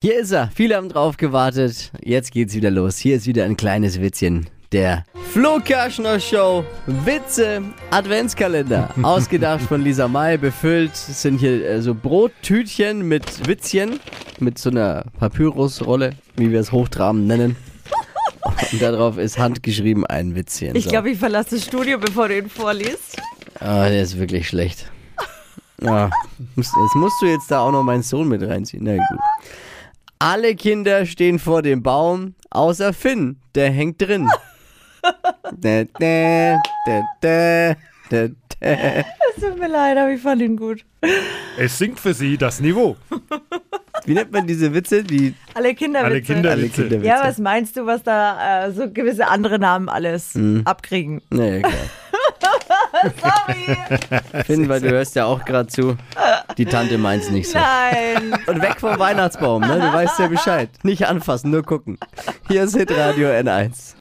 Hier ist er. Viele haben drauf gewartet. Jetzt geht's wieder los. Hier ist wieder ein kleines Witzchen. Der Flo Kerschner Show Witze Adventskalender. Ausgedacht von Lisa May, befüllt sind hier äh, so Brottütchen mit Witzchen. Mit so einer Papyrusrolle, wie wir es hochtraben nennen. Und darauf ist handgeschrieben ein Witzchen. Ich So. glaube, ich verlasse das Studio, bevor du ihn vorliest. Ah, der ist wirklich schlecht. Ah, jetzt musst du jetzt da auch noch meinen Sohn mit reinziehen. Na gut. Alle Kinder stehen vor dem Baum, außer Finn, der hängt drin. Da, da, da, da, da, da. Es tut mir leid, aber ich fand ihn gut. Es sinkt für sie das Niveau. Wie nennt man diese Witze? Die Alle Kinderwitze. Alle Kinder- alle Witze. Kinderwitze. Ja, was meinst du, was da äh, so gewisse andere Namen alles Mhm. abkriegen? Naja, klar. Sorry. Finn, weil du hörst ja auch gerade zu. Die Tante meint's nicht so. Nein. Und weg vom Weihnachtsbaum, ne? Du weißt ja Bescheid. Nicht anfassen, nur gucken. Hier ist Hitradio N1.